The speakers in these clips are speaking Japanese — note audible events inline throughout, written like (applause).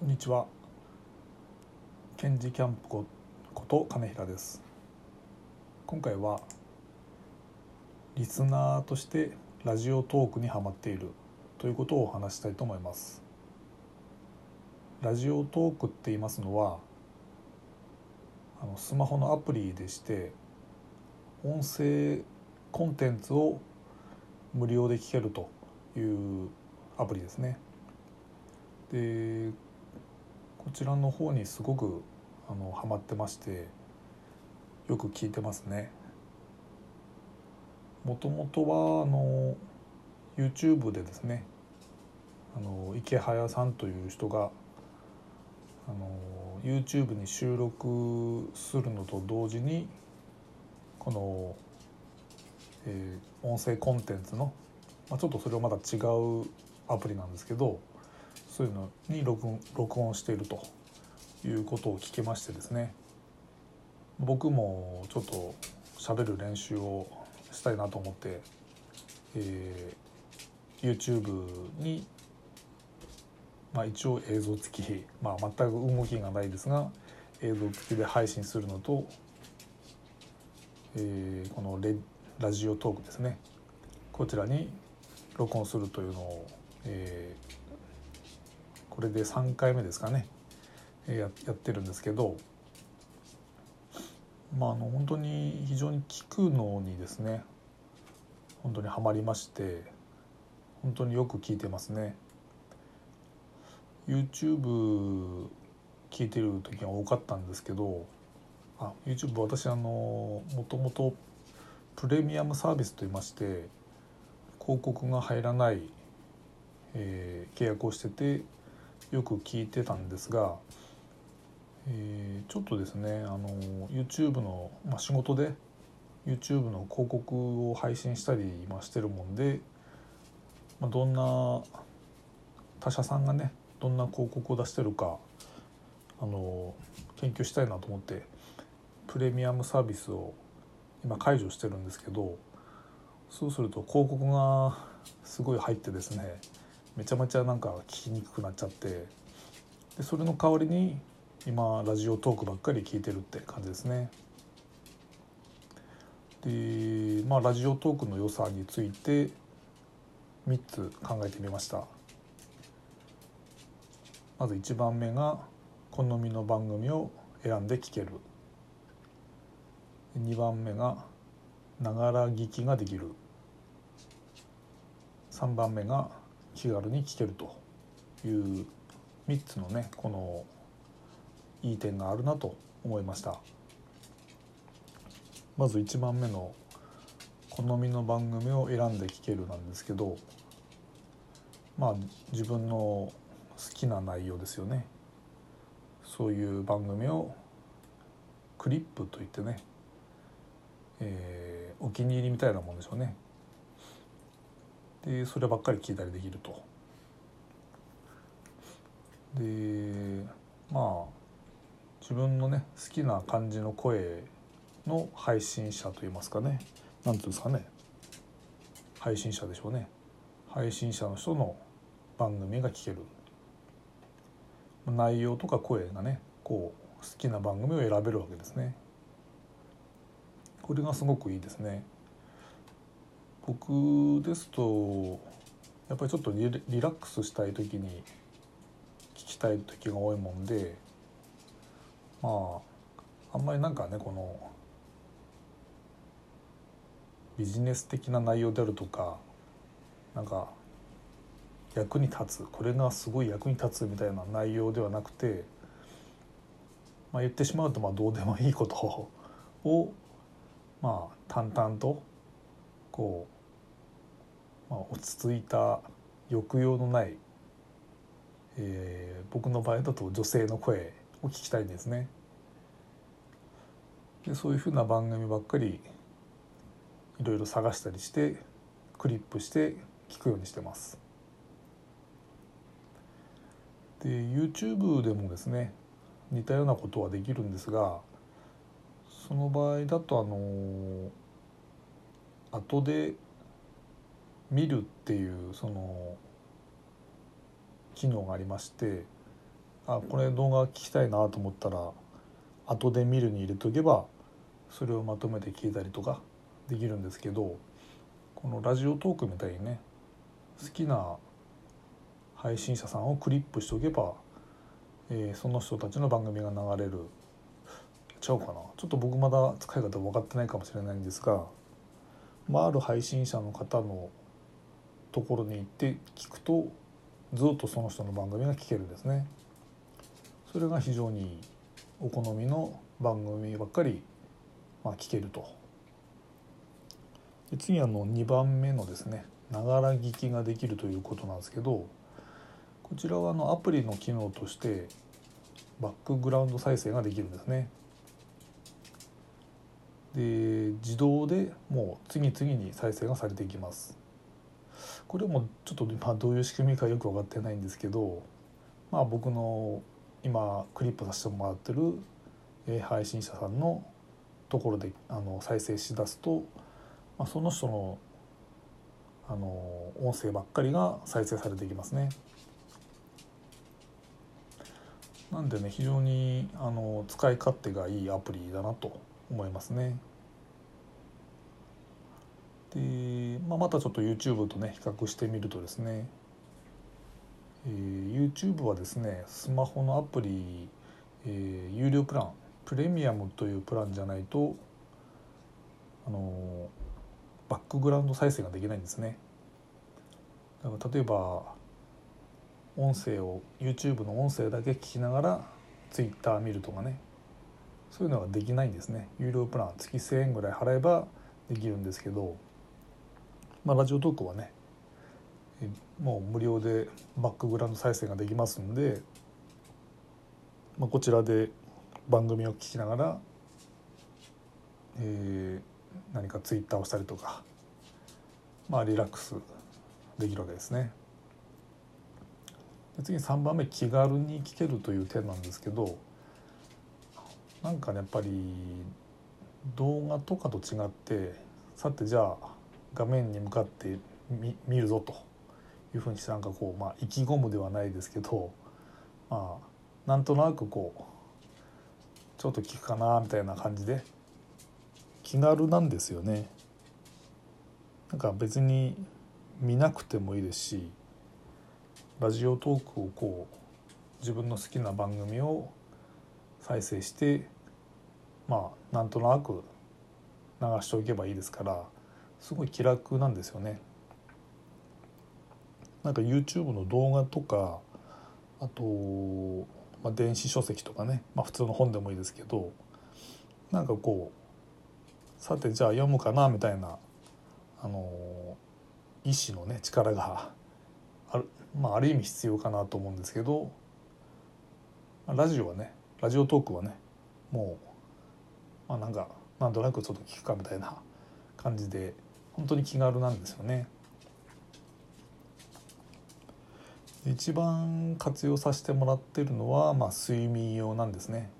こんにちは。ケンジキャンプこと金平です。今回はリスナーとしてラジオトークにハマっているということをお話したいと思います。ラジオトークって言いますのはあのスマホのアプリでして音声コンテンツを無料で聞けるというアプリですね。でこちらの方にすごくあのハマってましてよく聞いてますね。もともとはあの YouTube でですねあの池早さんという人があの YouTube に収録するのと同時にこの、えー音声コンテンツの、まあ、ちょっとそれはまた違うアプリなんですけどそういうのに録音録音しているということを聞きましてですね。僕もちょっと喋る練習をしたいなと思って、えー YouTube に、まあ、一応映像付き、まあ、全く動きがないですが映像付きで配信するのと、えーこのレラジオトークですね。こちらに録音するというのを、えーこれで3回目ですかね。ややってるんですけど。まああの本当に非常に聞くのにですね。本当にはまりまして。本当によく聞いてますね。YouTube 聞いてる時が多かったんですけど。あ YouTube 私あのもともとプレミアムサービスといいまして。広告が入らない、えー契約をしてて。よく聞いてたんですが、えーちょっとですねあの YouTube の、まあ、仕事で YouTube の広告を配信したり今してるもんで、まあ、どんな他社さんがねどんな広告を出してるかあの研究したいなと思ってプレミアムサービスを今解除してるんですけどそうすると広告がすごい入ってですねめちゃめちゃなんか聞きにくくなっちゃってでそれの代わりに今ラジオトークばっかり聞いてるって感じですね。でまあラジオトークの良さについて3つ考えてみました。まず1番目が好みの番組を選んで聞ける2番目がながら聞きができる3番目が気軽に聞けるという3つのねこのいい点があるなと思いました。まず1番目の好みの番組を選んで聞けるなんですけどまあ自分の好きな内容ですよね。そういう番組をクリップといってね、えーお気に入りみたいなもんでしょうね。でそればっかり聞いたりできると。でまあ自分のね好きな感じの声の配信者といいますかね。何ていうんですかね。配信者でしょうね。配信者の人の番組が聞ける。内容とか声がねこう好きな番組を選べるわけですね。これがすごくいいですね。僕ですとやっぱりちょっとリラックスしたい時に聞きたい時が多いもんでまああんまりなんかねこのビジネス的な内容であるとかなんか役に立つこれがすごい役に立つみたいな内容ではなくて、まあ、言ってしまうとまあどうでもいいことをまあ淡々とこう、まあ、落ち着いた抑揚のない、えー僕の場合だと女性の声を聞きたいんですね。でそういうふうな番組ばっかりいろいろ探したりしてクリップして聞くようにしてます。で YouTube でもですね似たようなことはできるんですがその場合だとあの後で見るっていうその機能がありましてあこれ動画聞きたいなと思ったら後で見るに入れとけばそれをまとめて聞いたりとかできるんですけどこのラジオトークみたいにね好きな配信者さんをクリップしておけば、えー、その人たちの番組が流れる。ちゃうかな。ちょっと僕まだ使い方分かってないかもしれないんですが、まあ、ある配信者の方のところに行って聞くとずっとその人の番組が聞けるんですね。それが非常にお好みの番組ばっかり、まあ、聞けると。で次あの2番目のですねながら聞きができるということなんですけどこちらはあのアプリの機能としてバックグラウンド再生ができるんですね。で自動でもう次々に再生がされていきます。これもちょっと今どういう仕組みかよく分かってないんですけどまあ僕の今クリップさせてもらってる配信者さんのところであの再生しだすと、まあ、その人のあの音声ばっかりが再生されていきますね。なんでね非常にあの使い勝手がいいアプリだなと思いますね。で、まあ、またちょっと YouTube とね比較してみるとですね、えー、YouTube はですねスマホのアプリ、えー、有料プランプレミアムというプランじゃないとあのバックグラウンド再生ができないんですね。だから例えば音声を YouTube の音声だけ聞きながら Twitter 見るとかねそういうのができないんですね有料プラン月1,000円ぐらい払えばできるんですけどまあ、ラジオトークはねもう無料でバックグラウンド再生ができますんで、まあ、こちらで番組を聞きながら、えー、何かツイッターをしたりとか、まあ、リラックスできるわけですね。で次3番目気軽に聞けるという点なんですけどなんかねやっぱり動画とかと違ってさてじゃあ画面に向かって見るぞというふうにしてなんかこう、まあ、意気込むではないですけど、まあ、なんとなくこうちょっと聞くかなみたいな感じで気軽なんですよね。なんか別に見なくてもいいですしラジオトークをこう自分の好きな番組を再生してまあなんとなく流しておけばいいですからすごい気楽なんですよね。なんか YouTube の動画とかあと、まあ、電子書籍とかね、まあ、普通の本でもいいですけどなんかこうさてじゃあ読むかなみたいなあの意志のね力がある,、まあ、ある意味必要かなと思うんですけどラジオはねラジオトークはねもう、まあ、なんかなんとなくちょっと聞くかみたいな感じで本当に気軽なんですよね。一番活用させてもらってるのは、まあ、睡眠用なんですね。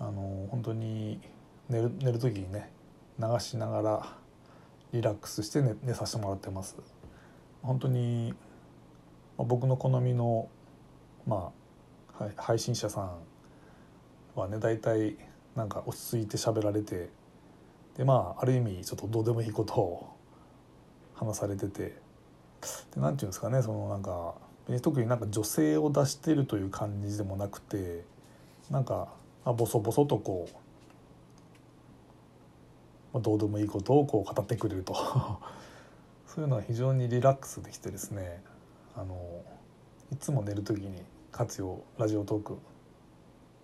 あの本当に寝る寝る時にね流しながらリラックスして寝寝させてもらってます。本当に、まあ、僕の好みの、まあ、はい、配信者さんはね大体なんか落ち着いて喋られてでまあある意味ちょっとどうでもいいことを話されててでなんていうんですかねそのなんか特になんか女性を出してるという感じでもなくてなんかあボソボソとこう、まあ、どうでもいいことをこう語ってくれると (laughs) そういうのは非常にリラックスできてですねあのいつも寝る時に活用ラジオトーク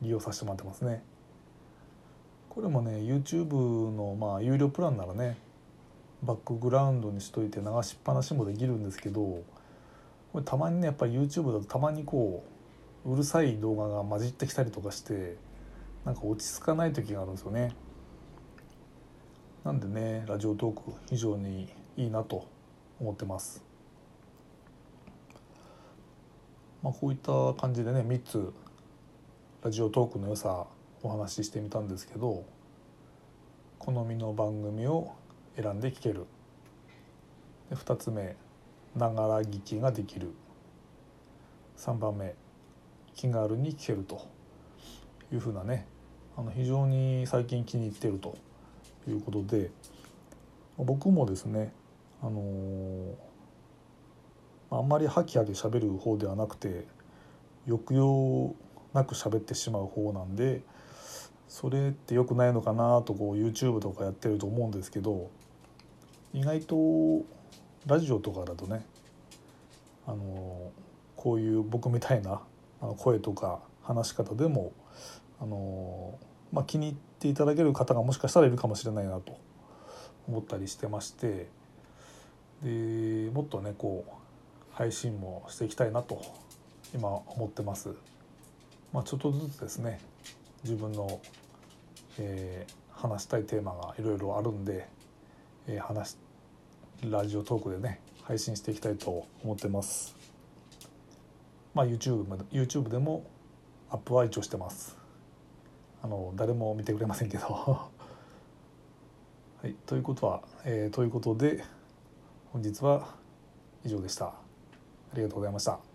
利用させてもらってますね。これもね YouTube のまあ有料プランならねバックグラウンドにしといて流しっぱなしもできるんですけどこれたまにねやっぱり YouTube だとたまにこううるさい動画が混じってきたりとかしてなんか落ち着かない時があるんですよね。なんでねラジオトーク非常にいいなと思ってます。まあ、こういった感じでね3つラジオトークの良さお話ししてみたんですけど好みの番組を選んで聞ける。で2つ目ながら聞きができる。3番目気軽に聞けると。いうふうなねあの非常に最近気に入ってると。いうことで僕もですねあのあんまりハキハキ喋る方ではなくて抑揚なく喋ってしまう方なんでそれって良くないのかなとこう YouTube とかやってると思うんですけど意外とラジオとかだとねあのこういう僕みたいな声とか話し方でもあの、まあ、気に入っていただける方がもしかしたらいるかもしれないなと思ったりしてましてでもっとねこう配信もしていきたいなと今思ってます。まあ、ちょっとずつですね自分の、えー、話したいテーマがいろいろあるんで、えー、話ラジオトークでね配信していきたいと思ってます。まあ YouTube, YouTube でもアップは一応してます。あの誰も見てくれませんけど (laughs) はい、ということは、えー、ということで本日は以上でした。ありがとうございました。